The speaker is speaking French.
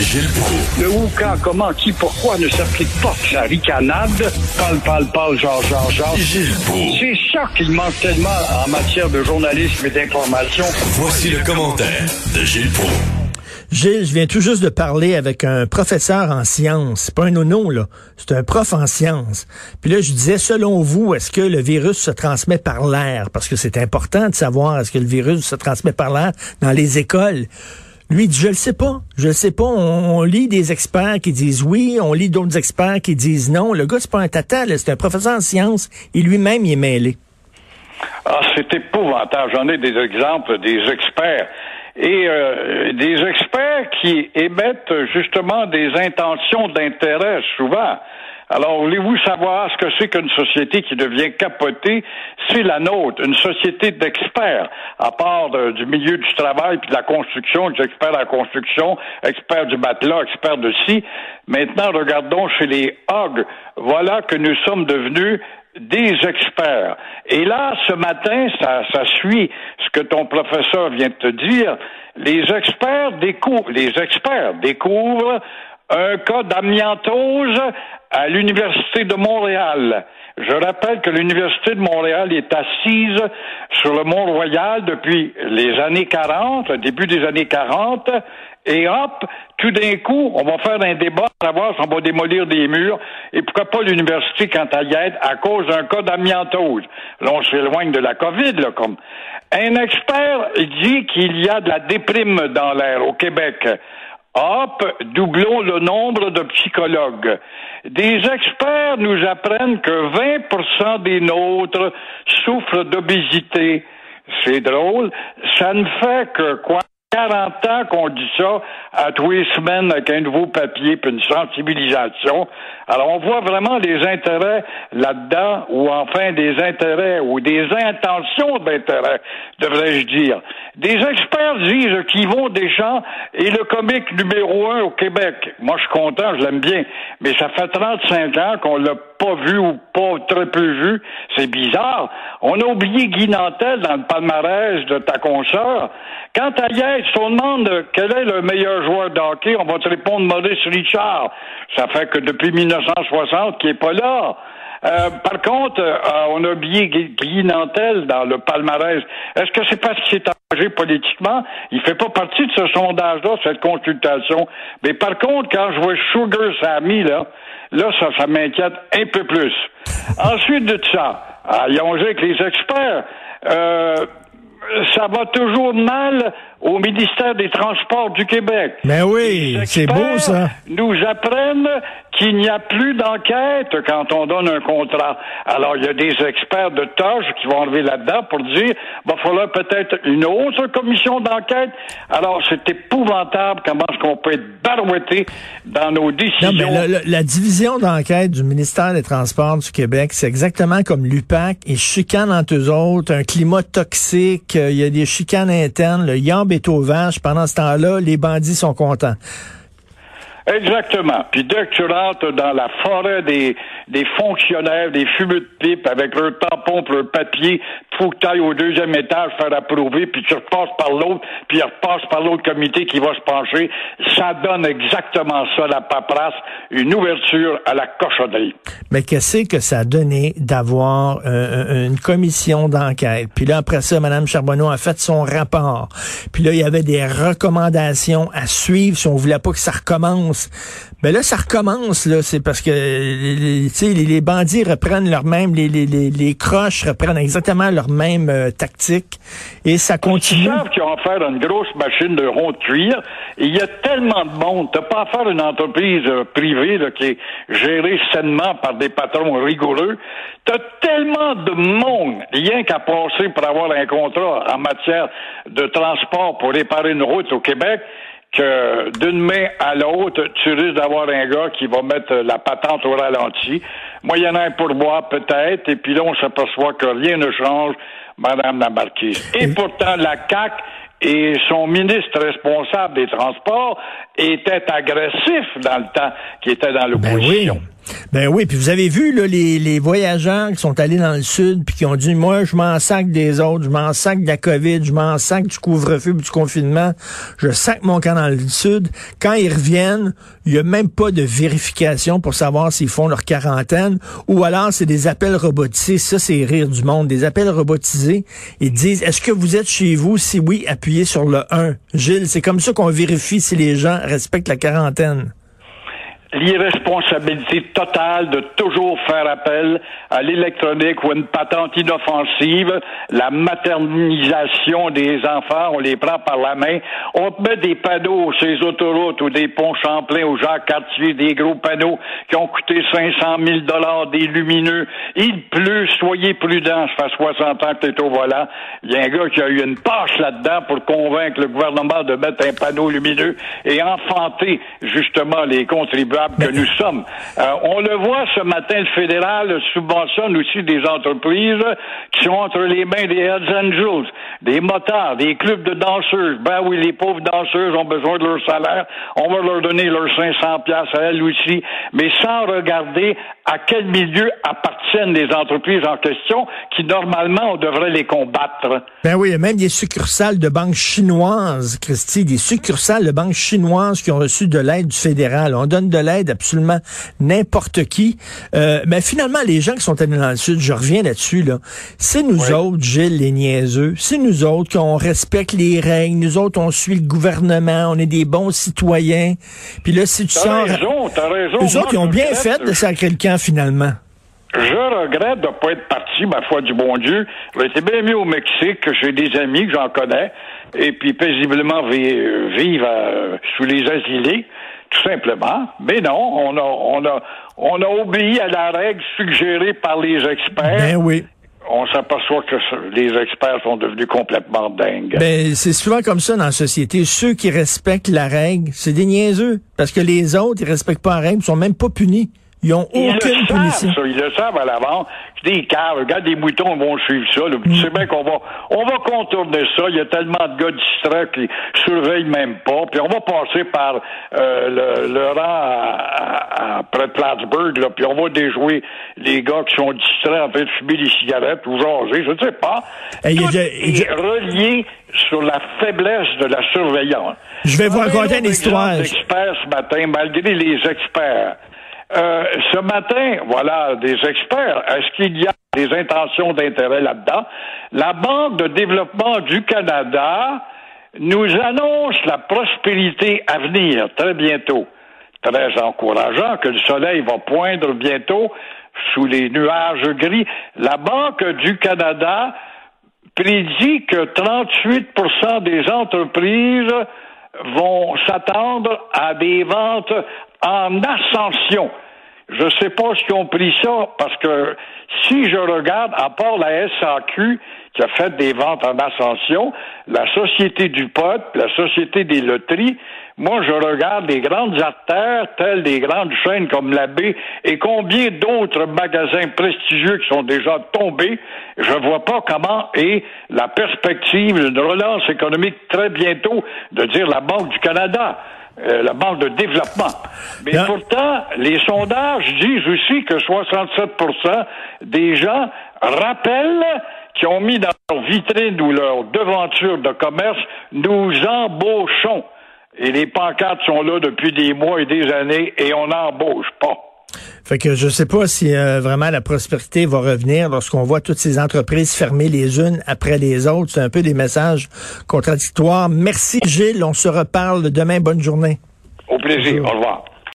Gilles Proulx. Le où, quand, comment, qui, pourquoi ne s'applique pas? Sa ricanade. Parle, parle, parle, genre, genre, genre. Gilles Proulx. C'est ça qu'il manque tellement en matière de journalisme et d'information. Voici le commentaire de Gilles Proulx. Gilles, je viens tout juste de parler avec un professeur en sciences. C'est pas un nono, là. C'est un prof en sciences. Puis là, je disais, selon vous, est-ce que le virus se transmet par l'air? Parce que c'est important de savoir est-ce que le virus se transmet par l'air dans les écoles. Lui, il dit, je le sais pas. Je le sais pas. On, on lit des experts qui disent oui, on lit d'autres experts qui disent non. Le gars, c'est pas un tata. C'est un professeur en sciences. Et lui-même, il est mêlé. Ah, c'est épouvantable. J'en ai des exemples des experts et euh, des experts qui émettent justement des intentions d'intérêt souvent. Alors, voulez-vous savoir ce que c'est qu'une société qui devient capotée? C'est la nôtre, une société d'experts, à part du milieu du travail puis de la construction, des experts de la construction, experts du matelas, experts de ci. Maintenant, regardons chez les hogs. Voilà que nous sommes devenus des experts. Et là, ce matin, ça, ça suit ce que ton professeur vient de te dire. Les experts découvrent, les experts découvrent un cas d'amiantose à l'Université de Montréal. Je rappelle que l'Université de Montréal est assise sur le Mont-Royal depuis les années 40, le début des années 40, et hop, tout d'un coup, on va faire un débat pour savoir si on va démolir des murs, et pourquoi pas l'université quand y à cause d'un cas d'amiantose. Là, on s'éloigne de la COVID, là, comme. Un expert dit qu'il y a de la déprime dans l'air au Québec. Hop, doublons le nombre de psychologues. Des experts nous apprennent que 20% des nôtres souffrent d'obésité. C'est drôle. Ça ne fait que quoi? 40 ans qu'on dit ça à tous les semaines avec un nouveau papier puis une sensibilisation. Alors on voit vraiment les intérêts là-dedans ou enfin des intérêts ou des intentions d'intérêt, devrais-je dire. Des experts disent qu'ils vont des gens et le comique numéro un au Québec. Moi je suis content, je l'aime bien, mais ça fait 35 ans qu'on l'a pas vu ou pas très peu vu. C'est bizarre. On a oublié Guy Nantel dans le palmarès de ta consoeur. Quand à Yates, on demande quel est le meilleur joueur de hockey, on va te répondre Maurice Richard. Ça fait que depuis 1960 qu'il n'est pas là. Euh, par contre, euh, on a oublié Guy Nantel dans le palmarès. Est-ce que c'est parce qu'il s'est engagé politiquement? Il fait pas partie de ce sondage-là, cette consultation. Mais par contre, quand je vois Sugar Sammy, là, là, ça, ça m'inquiète un peu plus. Ensuite de ça, Yonger avec les experts, euh, ça va toujours mal au ministère des Transports du Québec. Mais Ben oui, c'est beau ça. Nous apprennent qu'il n'y a plus d'enquête quand on donne un contrat. Alors, il y a des experts de tâches qui vont enlever là-dedans pour dire, va falloir peut-être une autre commission d'enquête. Alors, c'est épouvantable comment est-ce qu'on peut être barouetté dans nos décisions. Non, mais la division d'enquête du ministère des Transports du Québec, c'est exactement comme l'UPAC. Ils chicanent entre eux autres, un climat toxique, euh, il y a des chicanes internes, le yamb est aux vaches. Pendant ce temps-là, les bandits sont contents. Exactement. Puis dès que tu rentres dans la forêt des, des fonctionnaires, des fumeux de pipe avec leur tampon pour leur papier, faut que tu ailles au deuxième étage faire approuver, puis tu repasses par l'autre, puis il repasse par l'autre comité qui va se pencher. Ça donne exactement ça, la paperasse, une ouverture à la cochonnerie. Mais qu'est-ce que ça a donné d'avoir euh, une commission d'enquête? Puis là, après ça, Mme Charbonneau a fait son rapport. Puis là, il y avait des recommandations à suivre si on voulait pas que ça recommence. Mais là, ça recommence, là. C'est parce que les, tu sais, les, les bandits reprennent leur même, les, les, les, les croches reprennent exactement leur même euh, tactique. Et ça Ils continue. savent qu'ils ont affaire à une grosse machine de rond de cuir. Il y a tellement de monde. T'as pas affaire à une entreprise euh, privée là, qui est gérée sainement par des patrons rigoureux. T'as tellement de monde, rien qu'à passer pour avoir un contrat en matière de transport pour réparer une route au Québec que d'une main à l'autre, tu risques d'avoir un gars qui va mettre la patente au ralenti. Moyennant un pourboire peut-être, et puis là, on s'aperçoit que rien ne change, Madame la Marquise. Et pourtant, la CAC et son ministre responsable des Transports était agressif dans le temps qui était dans Ben oui. Ben oui, puis vous avez vu là, les, les voyageurs qui sont allés dans le sud puis qui ont dit moi je m'en sac des autres, je m'en sac de la COVID, je m'en sac du couvre-feu, du confinement, je sac mon camp dans le sud. Quand ils reviennent, il y a même pas de vérification pour savoir s'ils font leur quarantaine ou alors c'est des appels robotisés, ça c'est rire du monde, des appels robotisés, ils disent est-ce que vous êtes chez vous? Si oui, appuyez sur le 1. Gilles, c'est comme ça qu'on vérifie si les gens respectent la quarantaine l'irresponsabilité totale de toujours faire appel à l'électronique ou une patente inoffensive, la maternisation des enfants, on les prend par la main, on met des panneaux sur les autoroutes ou des ponts Champlain ou Jacques-Cartier, des gros panneaux qui ont coûté 500 000 dollars, des lumineux. Il pleut, soyez prudents, ça fait 60 ans que t'es au volant. Il y a un gars qui a eu une tâche là-dedans pour convaincre le gouvernement de mettre un panneau lumineux et enfanter justement les contribuables que nous sommes. Euh, on le voit ce matin, le fédéral subventionne aussi des entreprises qui sont entre les mains des Hells Angels, des motards, des clubs de danseuses. Ben oui, les pauvres danseuses ont besoin de leur salaire. On va leur donner leurs 500 pièces à elles aussi, mais sans regarder à quel milieu appartiennent les entreprises en question qui, normalement, on devrait les combattre? Ben oui, il y a même des succursales de banques chinoises, Christy, des succursales de banques chinoises qui ont reçu de l'aide du fédéral. On donne de l'aide absolument n'importe qui. Euh, mais finalement, les gens qui sont allés dans le Sud, je reviens là-dessus, là, c'est nous autres, Gilles, les niaiseux. C'est nous autres qu'on respecte les règles. Nous autres, on suit le gouvernement. On est des bons citoyens. Puis là, si tu sors... raison, t'as raison. Eux autres, ils ont bien fait de sacrer le camp, finalement? Je regrette de ne pas être parti, ma foi du bon Dieu. J'étais bien mieux au Mexique, que j'ai des amis que j'en connais, et puis paisiblement vivre euh, sous les asilés tout simplement. Mais non, on a, on a, on a obéi à la règle suggérée par les experts. Ben oui on s'aperçoit que les experts sont devenus complètement dingues. Ben, c'est souvent comme ça dans la société. Ceux qui respectent la règle, c'est des niaiseux. Parce que les autres, ils respectent pas la règle, ils sont même pas punis. Ils ont aucune punition. ils le savent à l'avant. Des cars, regarde, des moutons vont suivre ça. Tu mm. sais bien qu'on va, on va contourner ça. Il y a tellement de gars distraits qui surveillent même pas. Puis on va passer par euh, le, le, rang à, à, près de Plattsburgh, là, puis on va déjouer les gars qui sont distraits en train de fumer des cigarettes ou jaser, je ne sais pas. Tout est relié sur la faiblesse de la surveillance. Je vais vous raconter une histoire. experts ce matin, malgré les experts euh, ce matin, voilà, des experts. Est-ce qu'il y a des intentions d'intérêt là-dedans? La Banque de développement du Canada nous annonce la prospérité à venir très bientôt. Très encourageant que le soleil va poindre bientôt sous les nuages gris. La Banque du Canada prédit que 38% des entreprises vont s'attendre à des ventes en ascension. Je ne sais pas qui ont pris ça, parce que si je regarde, à part la SAQ, qui a fait des ventes en ascension, la Société du pot, la Société des loteries, moi, je regarde les grandes artères, telles des grandes chaînes comme la B, et combien d'autres magasins prestigieux qui sont déjà tombés. Je vois pas comment est la perspective d'une relance économique très bientôt de dire la Banque du Canada. Euh, la Banque de développement. Mais pourtant, les sondages disent aussi que 67% des gens rappellent qui ont mis dans leur vitrine ou leur devanture de commerce, nous embauchons. Et les pancartes sont là depuis des mois et des années et on n'embauche pas. Fait que je sais pas si euh, vraiment la prospérité va revenir lorsqu'on voit toutes ces entreprises fermer les unes après les autres. C'est un peu des messages contradictoires. Merci Gilles, on se reparle demain. Bonne journée. Au plaisir. Au revoir.